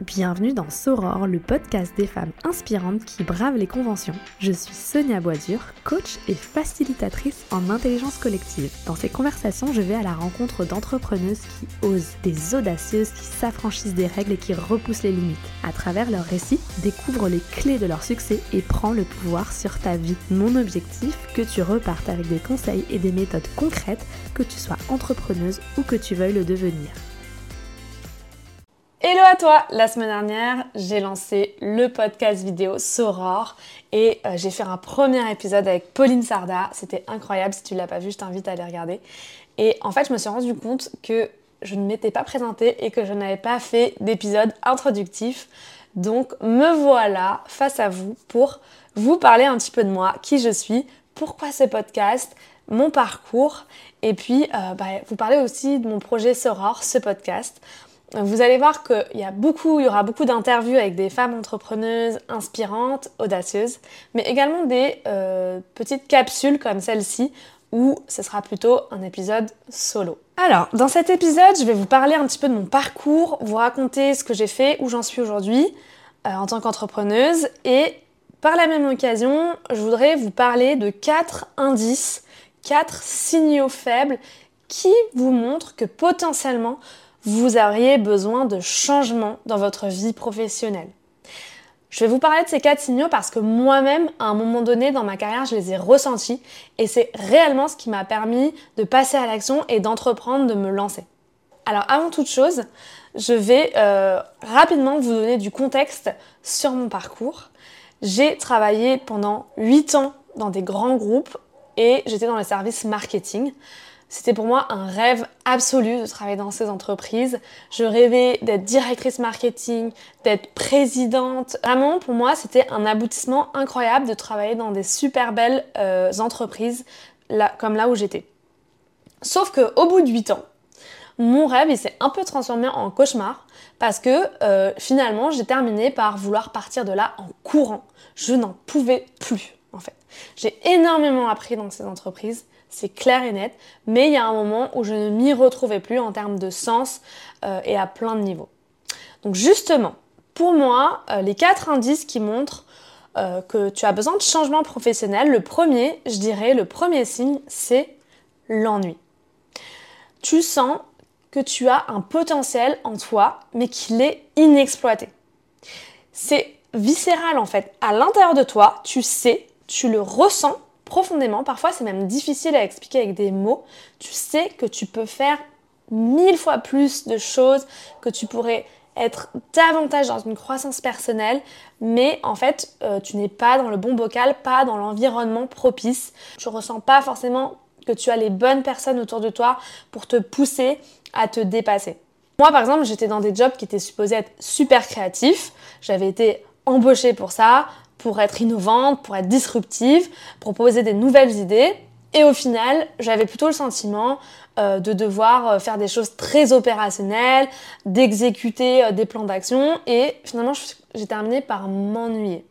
bienvenue dans Soror, le podcast des femmes inspirantes qui bravent les conventions. Je suis Sonia Boisdur, coach et facilitatrice en intelligence collective. Dans ces conversations, je vais à la rencontre d'entrepreneuses qui osent, des audacieuses qui s'affranchissent des règles et qui repoussent les limites. À travers leurs récits, découvre les clés de leur succès et prends le pouvoir sur ta vie. Mon objectif, que tu repartes avec des conseils et des méthodes concrètes, que tu sois entrepreneuse ou que tu veuilles le devenir. Hello à toi La semaine dernière, j'ai lancé le podcast vidéo Soror et euh, j'ai fait un premier épisode avec Pauline Sarda. C'était incroyable, si tu ne l'as pas vu, je t'invite à aller regarder. Et en fait, je me suis rendu compte que je ne m'étais pas présentée et que je n'avais pas fait d'épisode introductif. Donc me voilà face à vous pour vous parler un petit peu de moi, qui je suis, pourquoi ce podcast, mon parcours et puis euh, bah, vous parler aussi de mon projet Soror, ce podcast. Vous allez voir qu'il y, il y aura beaucoup d'interviews avec des femmes entrepreneuses inspirantes, audacieuses, mais également des euh, petites capsules comme celle-ci où ce sera plutôt un épisode solo. Alors, dans cet épisode, je vais vous parler un petit peu de mon parcours, vous raconter ce que j'ai fait, où j'en suis aujourd'hui euh, en tant qu'entrepreneuse et par la même occasion, je voudrais vous parler de quatre indices, quatre signaux faibles qui vous montrent que potentiellement vous auriez besoin de changement dans votre vie professionnelle. Je vais vous parler de ces quatre signaux parce que moi-même, à un moment donné dans ma carrière, je les ai ressentis et c'est réellement ce qui m'a permis de passer à l'action et d'entreprendre, de me lancer. Alors avant toute chose, je vais euh, rapidement vous donner du contexte sur mon parcours. J'ai travaillé pendant 8 ans dans des grands groupes et j'étais dans le service marketing. C'était pour moi un rêve absolu de travailler dans ces entreprises. Je rêvais d'être directrice marketing, d'être présidente. Vraiment, pour moi, c'était un aboutissement incroyable de travailler dans des super belles euh, entreprises comme là où j'étais. Sauf qu'au bout de 8 ans, mon rêve il s'est un peu transformé en cauchemar parce que euh, finalement j'ai terminé par vouloir partir de là en courant. Je n'en pouvais plus en fait. J'ai énormément appris dans ces entreprises c'est clair et net, mais il y a un moment où je ne m'y retrouvais plus en termes de sens euh, et à plein de niveaux. Donc justement, pour moi, euh, les quatre indices qui montrent euh, que tu as besoin de changement professionnel, le premier, je dirais, le premier signe, c'est l'ennui. Tu sens que tu as un potentiel en toi, mais qu'il est inexploité. C'est viscéral en fait. À l'intérieur de toi, tu sais, tu le ressens profondément. Parfois, c'est même difficile à expliquer avec des mots. Tu sais que tu peux faire mille fois plus de choses, que tu pourrais être davantage dans une croissance personnelle, mais en fait, euh, tu n'es pas dans le bon bocal, pas dans l'environnement propice. Tu ressens pas forcément que tu as les bonnes personnes autour de toi pour te pousser à te dépasser. Moi, par exemple, j'étais dans des jobs qui étaient supposés être super créatifs. J'avais été embauchée pour ça pour être innovante, pour être disruptive, proposer des nouvelles idées. Et au final, j'avais plutôt le sentiment euh, de devoir euh, faire des choses très opérationnelles, d'exécuter euh, des plans d'action. Et finalement, j'ai terminé par m'ennuyer.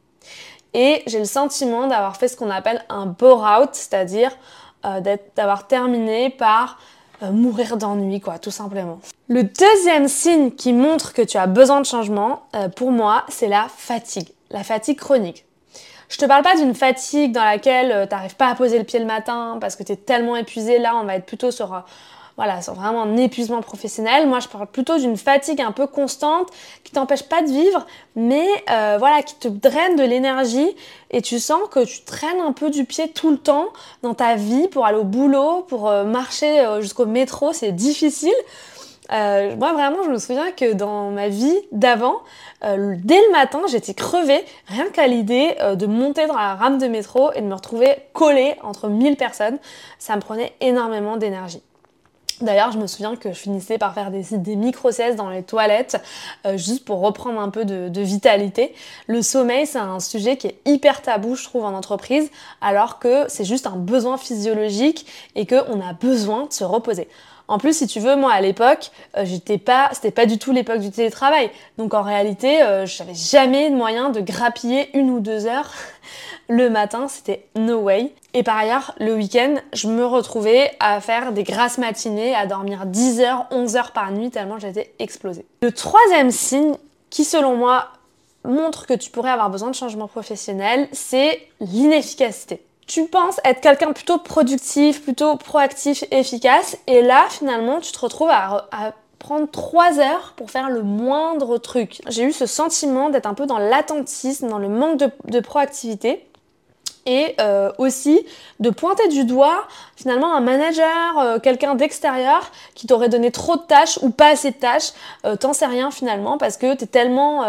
Et j'ai le sentiment d'avoir fait ce qu'on appelle un bore-out, c'est-à-dire d'avoir terminé par mourir d'ennui, quoi, tout simplement. Le deuxième signe qui montre que tu as besoin de changement, pour moi, c'est la fatigue la fatigue chronique. Je te parle pas d'une fatigue dans laquelle euh, tu n'arrives pas à poser le pied le matin parce que tu es tellement épuisé. Là, on va être plutôt sur, euh, voilà, sur vraiment un épuisement professionnel. Moi, je parle plutôt d'une fatigue un peu constante qui t'empêche pas de vivre, mais euh, voilà, qui te draine de l'énergie et tu sens que tu traînes un peu du pied tout le temps dans ta vie pour aller au boulot, pour marcher jusqu'au métro. C'est difficile. Euh, moi vraiment, je me souviens que dans ma vie d'avant, euh, dès le matin, j'étais crevée rien qu'à l'idée euh, de monter dans la rame de métro et de me retrouver collée entre 1000 personnes. Ça me prenait énormément d'énergie. D'ailleurs, je me souviens que je finissais par faire des, micro-siestes dans les toilettes, juste pour reprendre un peu de, de vitalité. Le sommeil, c'est un sujet qui est hyper tabou, je trouve, en entreprise, alors que c'est juste un besoin physiologique et qu'on a besoin de se reposer. En plus, si tu veux, moi à l'époque, euh, j'étais pas, c'était pas du tout l'époque du télétravail. Donc en réalité, euh, je jamais de moyen de grappiller une ou deux heures le matin, c'était no way. Et par ailleurs, le week-end, je me retrouvais à faire des grasses matinées, à dormir 10 heures, 11 heures par nuit, tellement j'étais explosée. Le troisième signe qui selon moi montre que tu pourrais avoir besoin de changement professionnel, c'est l'inefficacité. Tu penses être quelqu'un plutôt productif, plutôt proactif, efficace, et là finalement tu te retrouves à, prendre trois heures pour faire le moindre truc. J'ai eu ce sentiment d'être un peu dans l'attentisme, dans le manque de proactivité et euh, aussi de pointer du doigt finalement un manager, euh, quelqu'un d'extérieur qui t'aurait donné trop de tâches ou pas assez de tâches, euh, t'en sais rien finalement parce que t'es tellement,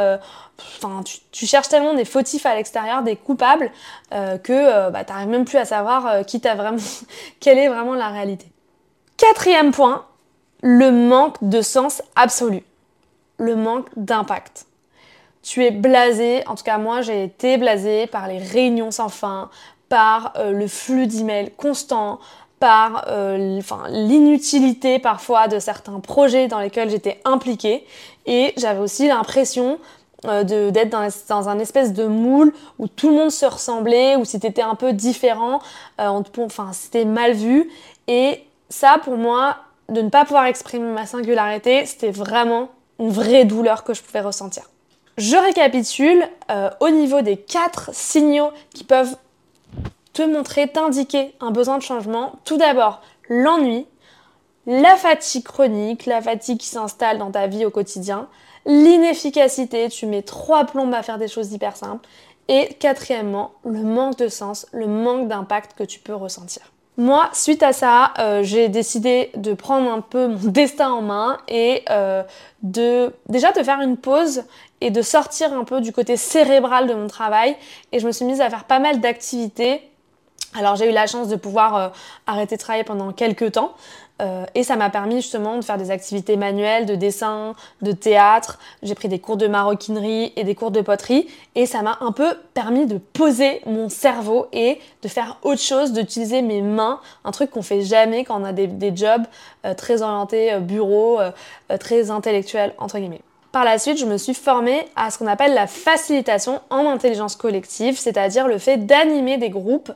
enfin tu, cherches tellement des fautifs à l'extérieur, des coupables que bah, t'arrives même plus à savoir qui t'a vraiment, quelle est vraiment la réalité. Quatrième point, le manque de sens absolu, le manque d'impact tu es blasé, en tout cas moi j'ai été blasé par les réunions sans fin, par euh, le flux d'emails constant, par euh, l'inutilité parfois de certains projets dans lesquels j'étais impliquée. Et j'avais aussi l'impression euh, d'être dans, dans, un espèce de moule où tout le monde se ressemblait, où si t'étais un peu différent, enfin c'était mal vu. Et ça pour moi de ne pas pouvoir exprimer ma singularité c'était vraiment une vraie douleur que je pouvais ressentir. Je récapitule euh, au niveau des quatre signaux qui peuvent te montrer, t'indiquer un besoin de changement. Tout d'abord, l'ennui, la fatigue chronique, la fatigue qui s'installe dans ta vie au quotidien, l'inefficacité, tu mets trois plombes à faire des choses hyper simples, et quatrièmement, le manque de sens, le manque d'impact que tu peux ressentir. Moi, suite à ça, euh, j'ai décidé de prendre un peu mon destin en main et euh, de déjà de faire une pause et de sortir un peu du côté cérébral de mon travail. Et je me suis mise à faire pas mal d'activités. Alors j'ai eu la chance de pouvoir euh, arrêter de travailler pendant quelques temps. Euh, et ça m'a permis justement de faire des activités manuelles, de dessin, de théâtre. J'ai pris des cours de maroquinerie et des cours de poterie. Et ça m'a un peu permis de poser mon cerveau et de faire autre chose, d'utiliser mes mains. Un truc qu'on fait jamais quand on a des, jobs euh, très orientés bureau, très intellectuels, entre guillemets. Par la suite, je me suis formée à ce qu'on appelle la facilitation en intelligence collective, c'est-à-dire le fait d'animer des groupes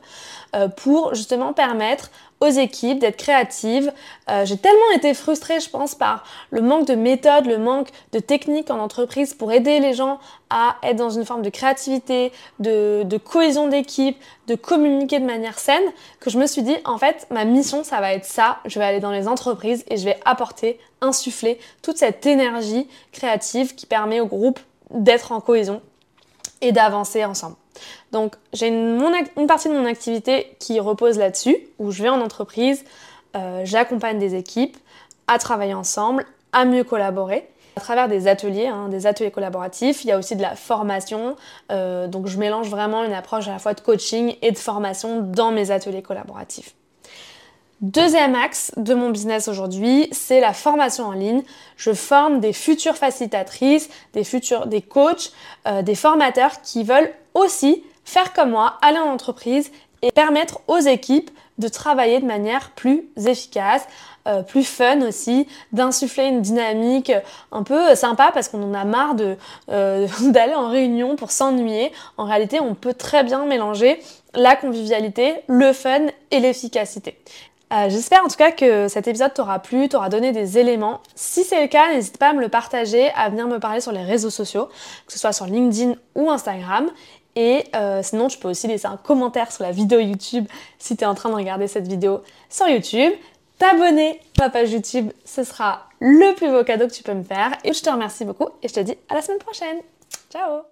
euh, pour justement permettre aux équipes d'être créatives. Euh, j'ai tellement été frustrée, je pense, par le manque de méthode, le manque de techniques en entreprise pour aider les gens à être dans une forme de créativité, de, de cohésion d'équipe, de communiquer de manière saine, que je me suis dit, en fait, ma mission, ça va être ça. Je vais aller dans les entreprises et je vais apporter, insuffler toute cette énergie créative qui permet au groupe d'être en cohésion et d'avancer ensemble. Donc j'ai une, partie de mon activité qui repose là-dessus, où je vais en entreprise, euh, j'accompagne des équipes à travailler ensemble, à mieux collaborer à travers des ateliers, hein, des ateliers collaboratifs. Il y a aussi de la formation. Euh, donc je mélange vraiment une approche à la fois de coaching et de formation dans mes ateliers collaboratifs. Deuxième axe de mon business aujourd'hui, c'est la formation en ligne. Je forme des futures facilitatrices, des futurs, des coachs, euh, des formateurs qui veulent aussi faire comme moi, aller en entreprise et permettre aux équipes de travailler de manière plus efficace, euh, plus fun aussi, d'insuffler une dynamique un peu sympa parce qu'on en a marre de, euh, d'aller en réunion pour s'ennuyer. En réalité, on peut très bien mélanger la convivialité, le fun et l'efficacité. Euh, j'espère en tout cas que cet épisode t'aura plu, t'aura donné des éléments. Si c'est le cas, n'hésite pas à me le partager, à venir me parler sur les réseaux sociaux, que ce soit sur LinkedIn ou Instagram. Et euh, sinon, tu peux aussi laisser un commentaire sur la vidéo YouTube si tu es en train de regarder cette vidéo sur YouTube. T'abonner à ma page YouTube, ce sera le plus beau cadeau que tu peux me faire. Et je te remercie beaucoup et je te dis à la semaine prochaine. Ciao